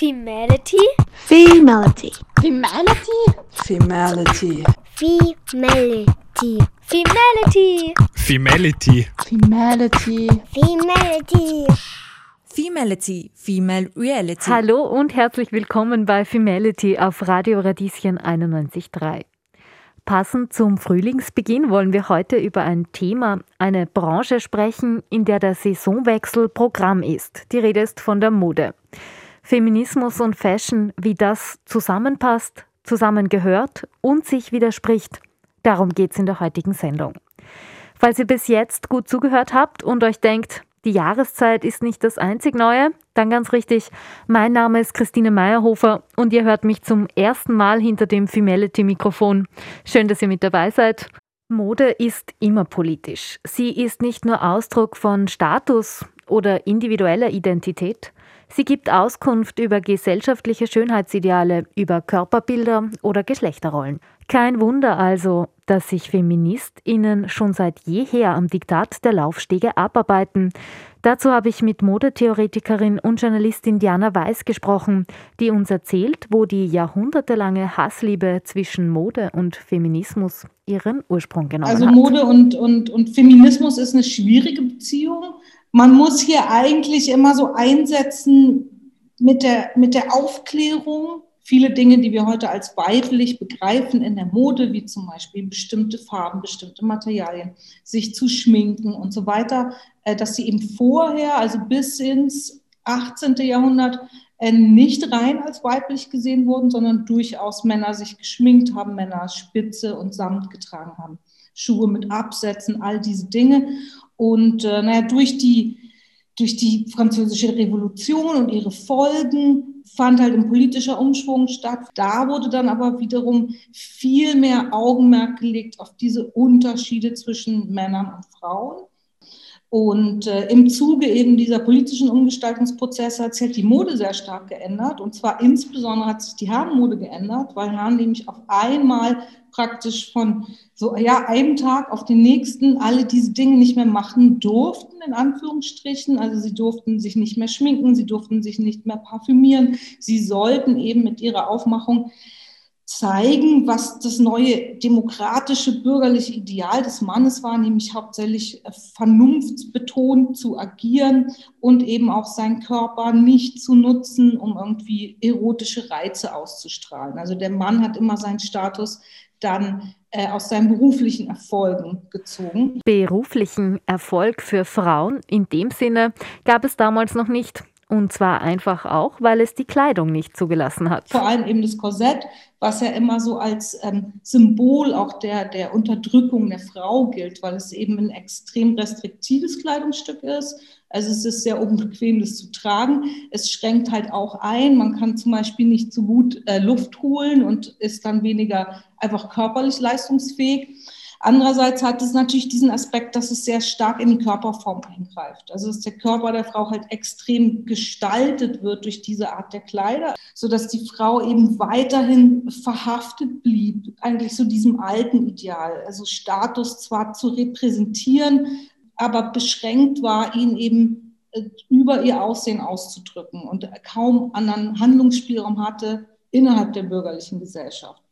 Femality? Femality. Femality? Femality. Femality. Femality. Femality. Femality. Femality. Femality, Female Reality. Hallo und herzlich willkommen bei Femality auf Radio Radieschen 91.3. Passend zum Frühlingsbeginn wollen wir heute über ein Thema, eine Branche sprechen, in der der Saisonwechsel Programm ist. Die Rede ist von der Mode. Feminismus und Fashion, wie das zusammenpasst, zusammengehört und sich widerspricht. Darum geht es in der heutigen Sendung. Falls ihr bis jetzt gut zugehört habt und euch denkt, die Jahreszeit ist nicht das einzig Neue, dann ganz richtig. Mein Name ist Christine Meyerhofer und ihr hört mich zum ersten Mal hinter dem Femality-Mikrofon. Schön, dass ihr mit dabei seid. Mode ist immer politisch. Sie ist nicht nur Ausdruck von Status oder individueller Identität. Sie gibt Auskunft über gesellschaftliche Schönheitsideale, über Körperbilder oder Geschlechterrollen. Kein Wunder also, dass sich FeministInnen schon seit jeher am Diktat der Laufstege abarbeiten. Dazu habe ich mit Modetheoretikerin und Journalistin Diana Weiß gesprochen, die uns erzählt, wo die jahrhundertelange Hassliebe zwischen Mode und Feminismus ihren Ursprung genommen also hat. Also Mode und, und, und Feminismus ist eine schwierige Beziehung. Man muss hier eigentlich immer so einsetzen mit der, mit der Aufklärung viele Dinge, die wir heute als weiblich begreifen in der Mode, wie zum Beispiel bestimmte Farben, bestimmte Materialien, sich zu schminken und so weiter, äh, dass sie eben vorher, also bis ins 18. Jahrhundert, äh, nicht rein als weiblich gesehen wurden, sondern durchaus Männer sich geschminkt haben, Männer Spitze und Samt getragen haben, Schuhe mit Absätzen, all diese Dinge. Und äh, naja, durch die, durch die französische Revolution und ihre Folgen fand halt ein politischer Umschwung statt. Da wurde dann aber wiederum viel mehr Augenmerk gelegt auf diese Unterschiede zwischen Männern und Frauen. Und äh, im Zuge eben dieser politischen Umgestaltungsprozesse hat sich halt die Mode sehr stark geändert. Und zwar insbesondere hat sich die Herrenmode geändert, weil Herren nämlich auf einmal praktisch von so ja einem Tag auf den nächsten alle diese Dinge nicht mehr machen durften in Anführungsstrichen. Also sie durften sich nicht mehr schminken, sie durften sich nicht mehr parfümieren, sie sollten eben mit ihrer Aufmachung zeigen, was das neue demokratische bürgerliche Ideal des Mannes war, nämlich hauptsächlich äh, vernunftsbetont zu agieren und eben auch seinen Körper nicht zu nutzen, um irgendwie erotische Reize auszustrahlen. Also der Mann hat immer seinen Status dann äh, aus seinen beruflichen Erfolgen gezogen. Beruflichen Erfolg für Frauen in dem Sinne gab es damals noch nicht. Und zwar einfach auch, weil es die Kleidung nicht zugelassen hat. Vor allem eben das Korsett, was ja immer so als ähm, Symbol auch der, der Unterdrückung der Frau gilt, weil es eben ein extrem restriktives Kleidungsstück ist. Also es ist sehr unbequem, das zu tragen. Es schränkt halt auch ein. Man kann zum Beispiel nicht so gut äh, Luft holen und ist dann weniger einfach körperlich leistungsfähig. Andererseits hat es natürlich diesen Aspekt, dass es sehr stark in die Körperform eingreift. Also dass der Körper der Frau halt extrem gestaltet wird durch diese Art der Kleider, sodass die Frau eben weiterhin verhaftet blieb, eigentlich so diesem alten Ideal. Also Status zwar zu repräsentieren, aber beschränkt war, ihn eben äh, über ihr Aussehen auszudrücken und kaum anderen Handlungsspielraum hatte innerhalb der bürgerlichen Gesellschaft.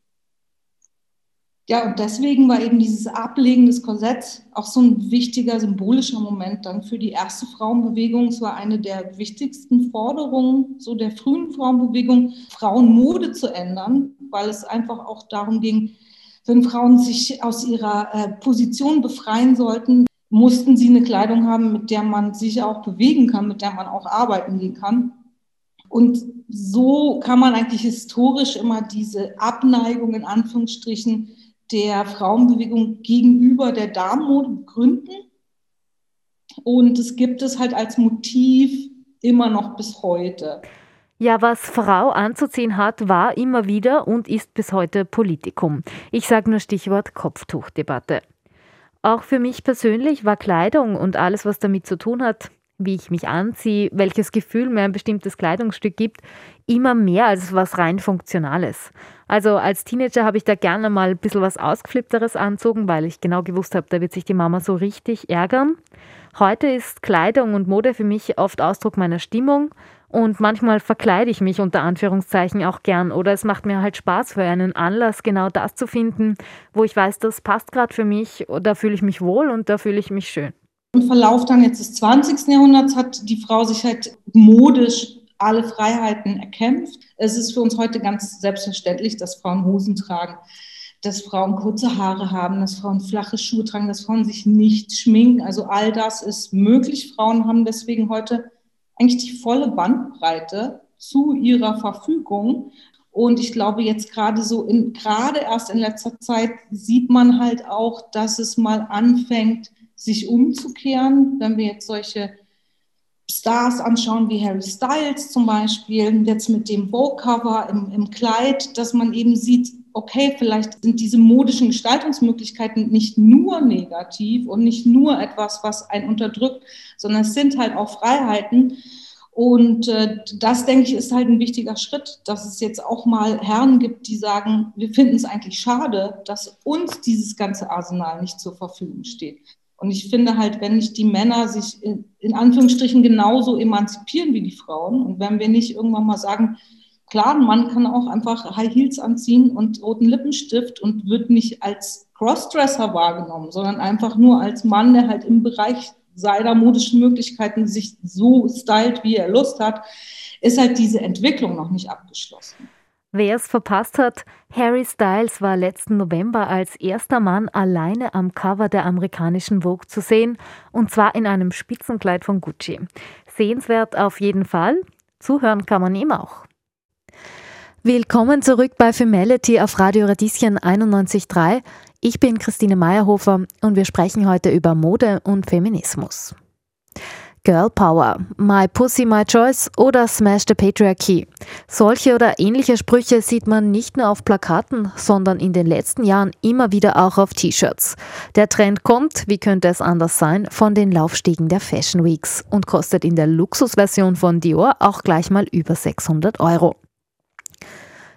Ja, und deswegen war eben dieses Ablegen des Korsetts auch so ein wichtiger symbolischer Moment dann für die erste Frauenbewegung. Es war eine der wichtigsten Forderungen so der frühen Frauenbewegung, Frauenmode zu ändern, weil es einfach auch darum ging, wenn Frauen sich aus ihrer äh, Position befreien sollten, mussten sie eine Kleidung haben, mit der man sich auch bewegen kann, mit der man auch arbeiten gehen kann. Und so kann man eigentlich historisch immer diese Abneigung in Anführungsstrichen der Frauenbewegung gegenüber der Damenmode begründen. Und es gibt es halt als Motiv immer noch bis heute. Ja, was Frau anzuziehen hat, war immer wieder und ist bis heute Politikum. Ich sage nur Stichwort Kopftuchdebatte. Auch für mich persönlich war Kleidung und alles, was damit zu tun hat, wie ich mich anziehe, welches Gefühl mir ein bestimmtes Kleidungsstück gibt, immer mehr als was rein Funktionales. Also als Teenager habe ich da gerne mal ein bisschen was Ausgeflippteres anzogen, weil ich genau gewusst habe, da wird sich die Mama so richtig ärgern. Heute ist Kleidung und Mode für mich oft Ausdruck meiner Stimmung und manchmal verkleide ich mich unter Anführungszeichen auch gern oder es macht mir halt Spaß für einen Anlass, genau das zu finden, wo ich weiß, das passt gerade für mich, da fühle ich mich wohl und da fühle ich mich schön. Im Verlauf dann jetzt des 20. Jahrhunderts hat die Frau sich halt modisch alle Freiheiten erkämpft. Es ist für uns heute ganz selbstverständlich, dass Frauen Hosen tragen, dass Frauen kurze Haare haben, dass Frauen flache Schuhe tragen, dass Frauen sich nicht schminken. Also all das ist möglich. Frauen haben deswegen heute eigentlich die volle Bandbreite zu ihrer Verfügung. Und ich glaube, jetzt gerade so, in, gerade erst in letzter Zeit sieht man halt auch, dass es mal anfängt, sich umzukehren, wenn wir jetzt solche Stars anschauen wie Harry Styles zum Beispiel, jetzt mit dem Vogue-Cover im, im Kleid, dass man eben sieht, okay, vielleicht sind diese modischen Gestaltungsmöglichkeiten nicht nur negativ und nicht nur etwas, was einen unterdrückt, sondern es sind halt auch Freiheiten. Und äh, das, denke ich, ist halt ein wichtiger Schritt, dass es jetzt auch mal Herren gibt, die sagen, wir finden es eigentlich schade, dass uns dieses ganze Arsenal nicht zur Verfügung steht. Und ich finde halt, wenn nicht die Männer sich in, Anführungsstrichen genauso emanzipieren wie die Frauen und wenn wir nicht irgendwann mal sagen, klar, ein Mann kann auch einfach High Heels anziehen und roten Lippenstift und wird nicht als Crossdresser wahrgenommen, sondern einfach nur als Mann, der halt im Bereich seiner modischen Möglichkeiten sich so stylt, wie er Lust hat, ist halt diese Entwicklung noch nicht abgeschlossen. Wer es verpasst hat, Harry Styles war letzten November als erster Mann alleine am Cover der amerikanischen Vogue zu sehen, und zwar in einem Spitzenkleid von Gucci. Sehenswert auf jeden Fall, zuhören kann man ihm auch. Willkommen zurück bei Femality auf Radio Radieschen 91.3. Ich bin Christine Meyerhofer und wir sprechen heute über Mode und Feminismus. Girl Power, My Pussy, My Choice oder Smash the Patriarchy. Solche oder ähnliche Sprüche sieht man nicht nur auf Plakaten, sondern in den letzten Jahren immer wieder auch auf T-Shirts. Der Trend kommt, wie könnte es anders sein, von den Laufstiegen der Fashion Weeks und kostet in der Luxusversion von Dior auch gleich mal über 600 Euro.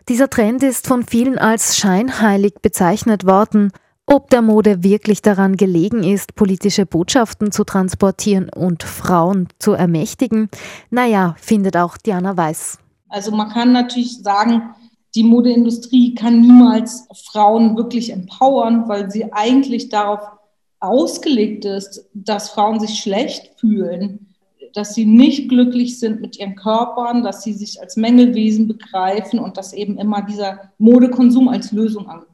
Dieser Trend ist von vielen als scheinheilig bezeichnet worden. Ob der Mode wirklich daran gelegen ist, politische Botschaften zu transportieren und Frauen zu ermächtigen, naja, findet auch Diana Weiß. Also man kann natürlich sagen, die Modeindustrie kann niemals Frauen wirklich empowern, weil sie eigentlich darauf ausgelegt ist, dass Frauen sich schlecht fühlen, dass sie nicht glücklich sind mit ihren Körpern, dass sie sich als Mängelwesen begreifen und dass eben immer dieser Modekonsum als Lösung wird.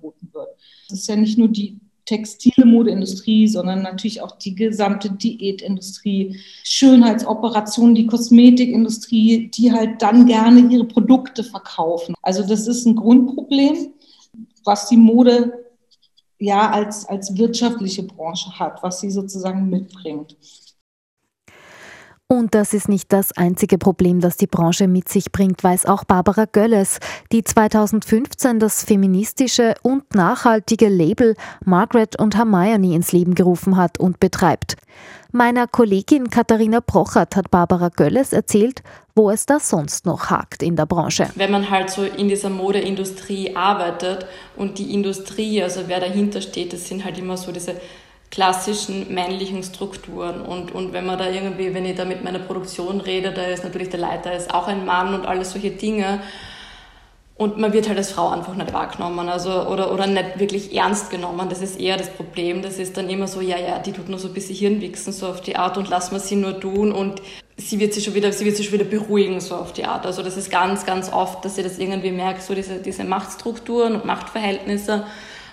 Das ist ja nicht nur die textile Modeindustrie, sondern natürlich auch die gesamte Diätindustrie, Schönheitsoperationen, die Kosmetikindustrie, die halt dann gerne ihre Produkte verkaufen. Also das ist ein Grundproblem, was die Mode ja als, als wirtschaftliche Branche hat, was sie sozusagen mitbringt. Und das ist nicht das einzige Problem, das die Branche mit sich bringt, weiß auch Barbara Gölles, die 2015 das feministische und nachhaltige Label Margaret und Hermione ins Leben gerufen hat und betreibt. Meiner Kollegin Katharina Prochert hat Barbara Gölles erzählt, wo es da sonst noch hakt in der Branche. Wenn man halt so in dieser Modeindustrie arbeitet und die Industrie, also wer dahinter steht, das sind halt immer so diese klassischen männlichen Strukturen. Und, und wenn man da irgendwie, wenn ich da mit meiner Produktion rede, da ist natürlich der Leiter ist auch ein Mann und alles solche Dinge. Und man wird halt als Frau einfach nicht wahrgenommen also, oder, oder nicht wirklich ernst genommen. Das ist eher das Problem. Das ist dann immer so, ja, ja, die tut nur so ein bisschen Hirnwichsen, so auf die Art und lassen wir sie nur tun und sie wird sich schon wieder, sie wird sich schon wieder beruhigen, so auf die Art. Also das ist ganz, ganz oft, dass ich das irgendwie merke, so diese, diese Machtstrukturen und Machtverhältnisse.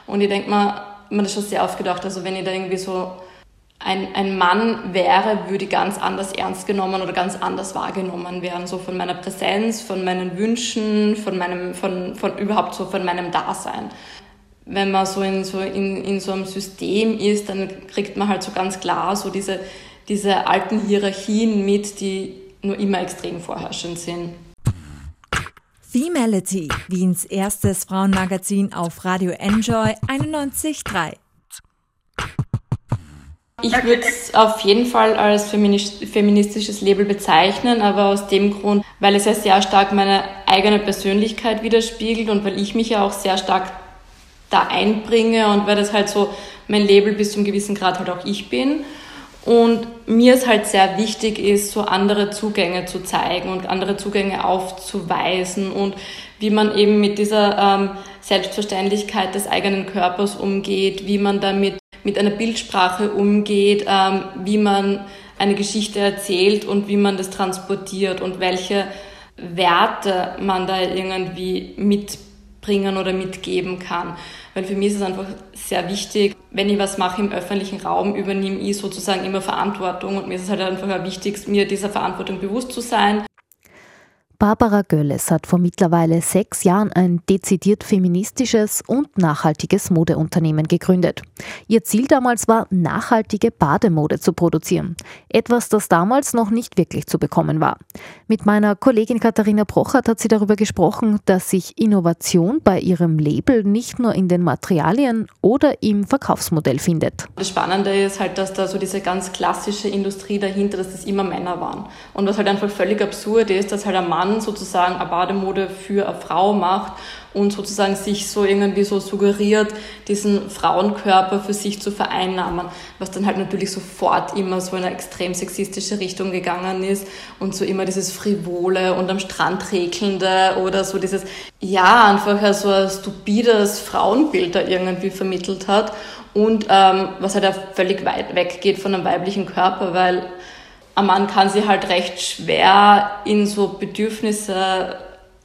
Und ich denke mal, mir das schon sehr oft gedacht. Also wenn ich da irgendwie so ein, ein Mann wäre, würde ich ganz anders ernst genommen oder ganz anders wahrgenommen werden. So von meiner Präsenz, von meinen Wünschen, von meinem, von, von überhaupt so von meinem Dasein. Wenn man so in so, in, in so einem System ist, dann kriegt man halt so ganz klar so diese, diese alten Hierarchien mit, die nur immer extrem vorherrschend sind. Femality, Wiens erstes Frauenmagazin auf Radio Enjoy 91.3. Ich würde es auf jeden Fall als feministisches Label bezeichnen, aber aus dem Grund, weil es ja sehr stark meine eigene Persönlichkeit widerspiegelt und weil ich mich ja auch sehr stark da einbringe und weil das halt so mein Label bis zum gewissen Grad halt auch ich bin. Und mir ist halt sehr wichtig ist, so andere Zugänge zu zeigen und andere Zugänge aufzuweisen und wie man eben mit dieser ähm, Selbstverständlichkeit des eigenen Körpers umgeht, wie man damit mit einer Bildsprache umgeht, ähm, wie man eine Geschichte erzählt und wie man das transportiert und welche Werte man da irgendwie mitbringen oder mitgeben kann. Weil für mich ist es einfach sehr wichtig, wenn ich was mache im öffentlichen Raum, übernehme ich sozusagen immer Verantwortung und mir ist es halt einfach wichtig, mir dieser Verantwortung bewusst zu sein. Barbara Gölles hat vor mittlerweile sechs Jahren ein dezidiert feministisches und nachhaltiges Modeunternehmen gegründet. Ihr Ziel damals war, nachhaltige Bademode zu produzieren. Etwas, das damals noch nicht wirklich zu bekommen war. Mit meiner Kollegin Katharina Prochert hat sie darüber gesprochen, dass sich Innovation bei ihrem Label nicht nur in den Materialien oder im Verkaufsmodell findet. Das Spannende ist halt, dass da so diese ganz klassische Industrie dahinter, dass das immer Männer waren. Und was halt einfach völlig absurd ist, dass halt ein Mann Mann sozusagen eine Bademode für eine Frau macht und sozusagen sich so irgendwie so suggeriert, diesen Frauenkörper für sich zu vereinnahmen, was dann halt natürlich sofort immer so in eine extrem sexistische Richtung gegangen ist und so immer dieses frivole und am Strand regelnde oder so dieses, ja, einfach so ein stupides Frauenbild da irgendwie vermittelt hat. Und ähm, was halt auch völlig weit weggeht von einem weiblichen Körper, weil Mann kann sich halt recht schwer in so Bedürfnisse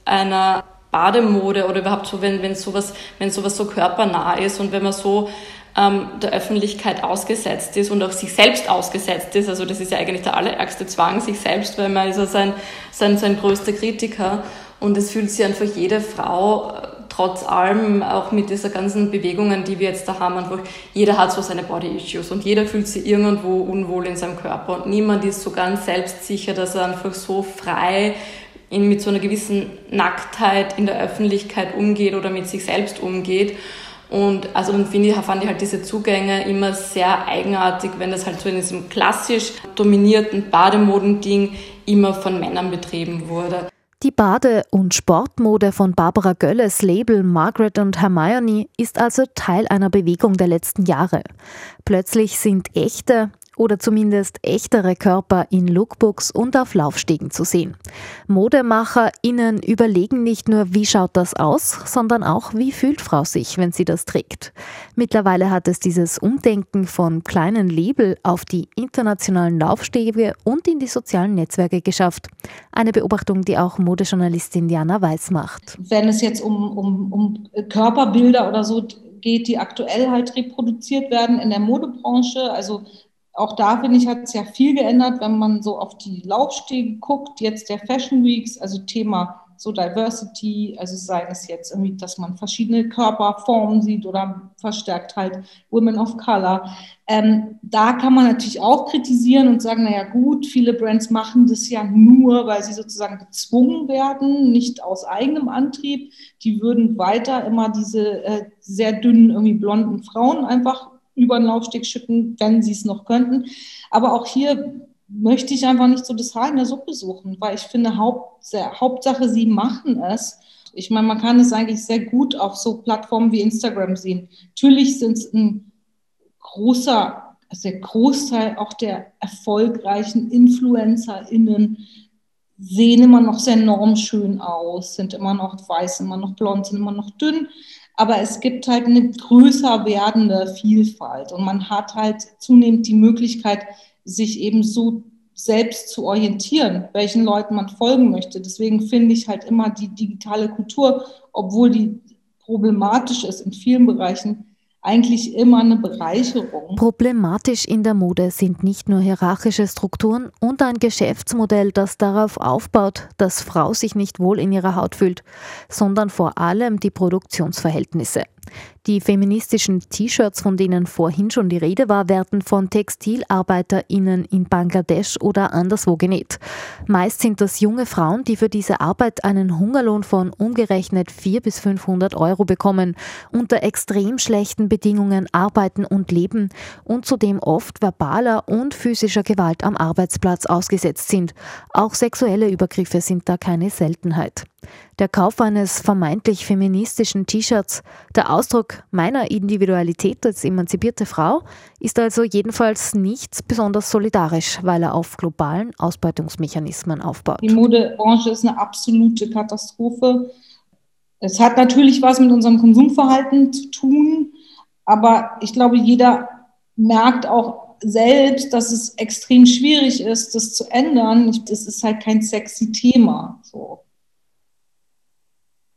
einer Bademode oder überhaupt so, wenn, wenn, sowas, wenn sowas so körpernah ist und wenn man so ähm, der Öffentlichkeit ausgesetzt ist und auch sich selbst ausgesetzt ist. Also das ist ja eigentlich der allerärgste Zwang, sich selbst, weil man ist ja sein, sein, sein größter Kritiker. Und es fühlt sich einfach jede Frau trotz allem, auch mit dieser ganzen Bewegungen, die wir jetzt da haben, einfach, jeder hat so seine Body-Issues und jeder fühlt sich irgendwo unwohl in seinem Körper und niemand ist so ganz selbstsicher, dass er einfach so frei in, mit so einer gewissen Nacktheit in der Öffentlichkeit umgeht oder mit sich selbst umgeht. Und also dann finde ich, fand ich halt diese Zugänge immer sehr eigenartig, wenn das halt so in diesem klassisch dominierten Bademodending immer von Männern betrieben wurde. Die Bade- und Sportmode von Barbara Gölles Label Margaret und Hermione ist also Teil einer Bewegung der letzten Jahre. Plötzlich sind echte, oder zumindest echtere Körper in Lookbooks und auf Laufstegen zu sehen. ModemacherInnen überlegen nicht nur, wie schaut das aus, sondern auch, wie fühlt Frau sich, wenn sie das trägt. Mittlerweile hat es dieses Umdenken von kleinen Label auf die internationalen Laufstege und in die sozialen Netzwerke geschafft. Eine Beobachtung, die auch Modejournalistin Diana Weiß macht. Wenn es jetzt um, um, um Körperbilder oder so geht, die aktuell halt reproduziert werden in der Modebranche, also auch da finde ich, hat es ja viel geändert, wenn man so auf die Laufstege guckt, jetzt der Fashion Weeks, also Thema so Diversity, also sei es jetzt irgendwie, dass man verschiedene Körperformen sieht oder verstärkt halt Women of Color. Ähm, da kann man natürlich auch kritisieren und sagen, naja gut, viele Brands machen das ja nur, weil sie sozusagen gezwungen werden, nicht aus eigenem Antrieb. Die würden weiter immer diese äh, sehr dünnen, irgendwie blonden Frauen einfach über den Laufsteg schicken, wenn sie es noch könnten. Aber auch hier möchte ich einfach nicht so das Haar in der Suppe suchen, weil ich finde, Haupt, Hauptsache, sie machen es. Ich meine, man kann es eigentlich sehr gut auf so Plattformen wie Instagram sehen. Natürlich sind es ein großer, also der Großteil auch der erfolgreichen InfluencerInnen sehen immer noch sehr normschön aus, sind immer noch weiß, immer noch blond, sind immer noch dünn aber es gibt halt eine größer werdende Vielfalt und man hat halt zunehmend die Möglichkeit, sich eben so selbst zu orientieren, welchen Leuten man folgen möchte. Deswegen finde ich halt immer die digitale Kultur, obwohl die problematisch ist in vielen Bereichen, eigentlich immer eine Bereicherung. Problematisch in der Mode sind nicht nur hierarchische Strukturen und ein Geschäftsmodell, das darauf aufbaut, dass Frau sich nicht wohl in ihrer Haut fühlt, sondern vor allem die Produktionsverhältnisse. Die feministischen T-Shirts, von denen vorhin schon die Rede war, werden von TextilarbeiterInnen in Bangladesch oder anderswo genäht. Meist sind das junge Frauen, die für diese Arbeit einen Hungerlohn von umgerechnet 400 bis 500 Euro bekommen, unter extrem schlechten Bedingungen arbeiten und leben und zudem oft verbaler und physischer Gewalt am Arbeitsplatz ausgesetzt sind. Auch sexuelle Übergriffe sind da keine Seltenheit. Der Kauf eines vermeintlich feministischen T-Shirts, der Ausdruck meiner Individualität als emanzipierte Frau, ist also jedenfalls nicht besonders solidarisch, weil er auf globalen Ausbeutungsmechanismen aufbaut. Die Modebranche ist eine absolute Katastrophe. Es hat natürlich was mit unserem Konsumverhalten zu tun, aber ich glaube, jeder merkt auch selbst, dass es extrem schwierig ist, das zu ändern. Das ist halt kein sexy Thema. So.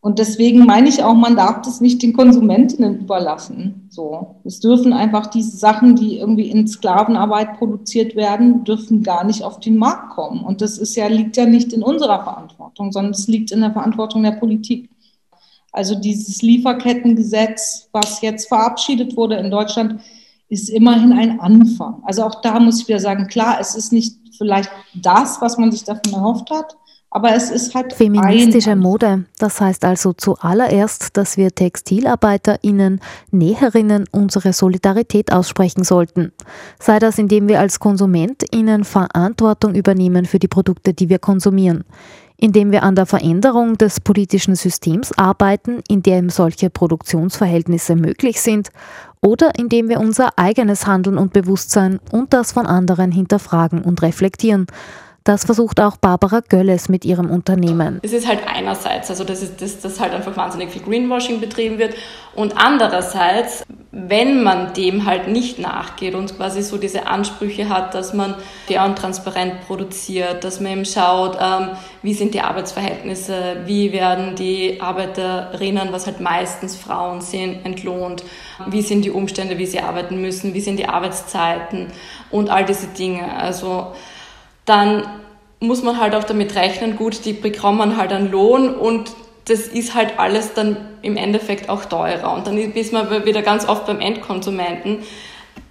Und deswegen meine ich auch, man darf das nicht den Konsumentinnen überlassen. So, es dürfen einfach diese Sachen, die irgendwie in Sklavenarbeit produziert werden, dürfen gar nicht auf den Markt kommen. Und das ist ja liegt ja nicht in unserer Verantwortung, sondern es liegt in der Verantwortung der Politik. Also dieses Lieferkettengesetz, was jetzt verabschiedet wurde in Deutschland, ist immerhin ein Anfang. Also auch da muss ich wieder sagen, klar, es ist nicht vielleicht das, was man sich davon erhofft hat, aber es ist halt feministische Mode. Das heißt also zuallererst, dass wir TextilarbeiterInnen, Näherinnen unsere Solidarität aussprechen sollten. Sei das, indem wir als KonsumentInnen Verantwortung übernehmen für die Produkte, die wir konsumieren. Indem wir an der Veränderung des politischen Systems arbeiten, in dem solche Produktionsverhältnisse möglich sind, oder indem wir unser eigenes Handeln und Bewusstsein und das von anderen hinterfragen und reflektieren. Das versucht auch Barbara Gölles mit ihrem Unternehmen. Es ist halt einerseits, also dass, ist, dass, dass halt einfach wahnsinnig viel Greenwashing betrieben wird und andererseits, wenn man dem halt nicht nachgeht und quasi so diese Ansprüche hat, dass man fair und transparent produziert, dass man eben schaut, ähm, wie sind die Arbeitsverhältnisse, wie werden die Arbeiterinnen, was halt meistens Frauen sind, entlohnt, wie sind die Umstände, wie sie arbeiten müssen, wie sind die Arbeitszeiten und all diese Dinge. Also dann muss man halt auch damit rechnen, gut, die bekommen halt einen Lohn und das ist halt alles dann im Endeffekt auch teurer. Und dann ist man wieder ganz oft beim Endkonsumenten,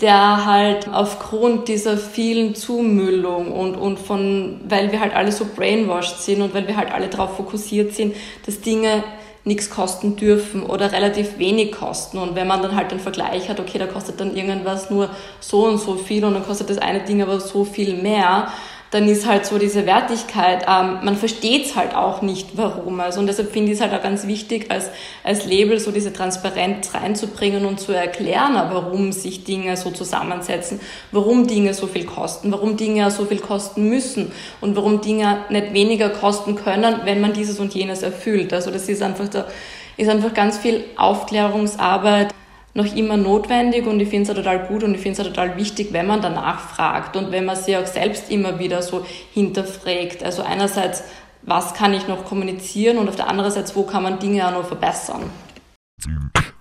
der halt aufgrund dieser vielen Zumüllung und, und von, weil wir halt alle so brainwashed sind und weil wir halt alle darauf fokussiert sind, dass Dinge nichts kosten dürfen oder relativ wenig kosten. Und wenn man dann halt den Vergleich hat, okay, da kostet dann irgendwas nur so und so viel und dann kostet das eine Ding aber so viel mehr, dann ist halt so diese Wertigkeit, ähm, man versteht es halt auch nicht, warum. Also und deshalb finde ich es halt auch ganz wichtig, als, als Label so diese Transparenz reinzubringen und zu erklären, warum sich Dinge so zusammensetzen, warum Dinge so viel kosten, warum Dinge so viel kosten müssen und warum Dinge nicht weniger kosten können, wenn man dieses und jenes erfüllt. Also das ist einfach da, ist einfach ganz viel Aufklärungsarbeit noch immer notwendig und ich finde es total gut und ich finde es total wichtig, wenn man danach fragt und wenn man sich auch selbst immer wieder so hinterfragt. Also einerseits, was kann ich noch kommunizieren und auf der anderen Seite, wo kann man Dinge auch noch verbessern.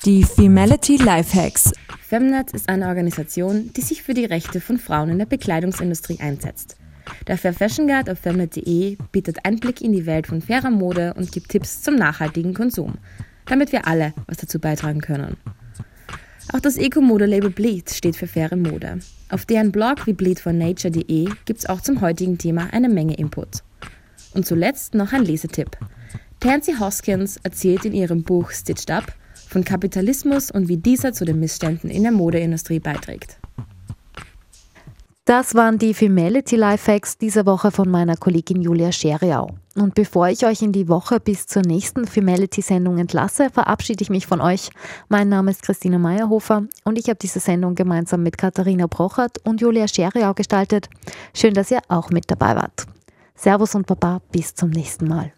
Die Femality Lifehacks. Femnet ist eine Organisation, die sich für die Rechte von Frauen in der Bekleidungsindustrie einsetzt. Der Fair Fashion Guide auf femnet.de bietet Einblick in die Welt von fairer Mode und gibt Tipps zum nachhaltigen Konsum, damit wir alle was dazu beitragen können. Auch das Eco-Mode-Label Bleed steht für faire Mode. Auf deren Blog wie bleedfornature.de gibt es auch zum heutigen Thema eine Menge Input. Und zuletzt noch ein Lesetipp. Tansy Hoskins erzählt in ihrem Buch Stitched Up von Kapitalismus und wie dieser zu den Missständen in der Modeindustrie beiträgt. Das waren die Femality Lifehacks dieser Woche von meiner Kollegin Julia Scheriau. Und bevor ich euch in die Woche bis zur nächsten Femality-Sendung entlasse, verabschiede ich mich von euch. Mein Name ist Christina Meyerhofer und ich habe diese Sendung gemeinsam mit Katharina Brochert und Julia Scheriau gestaltet. Schön, dass ihr auch mit dabei wart. Servus und Baba, bis zum nächsten Mal.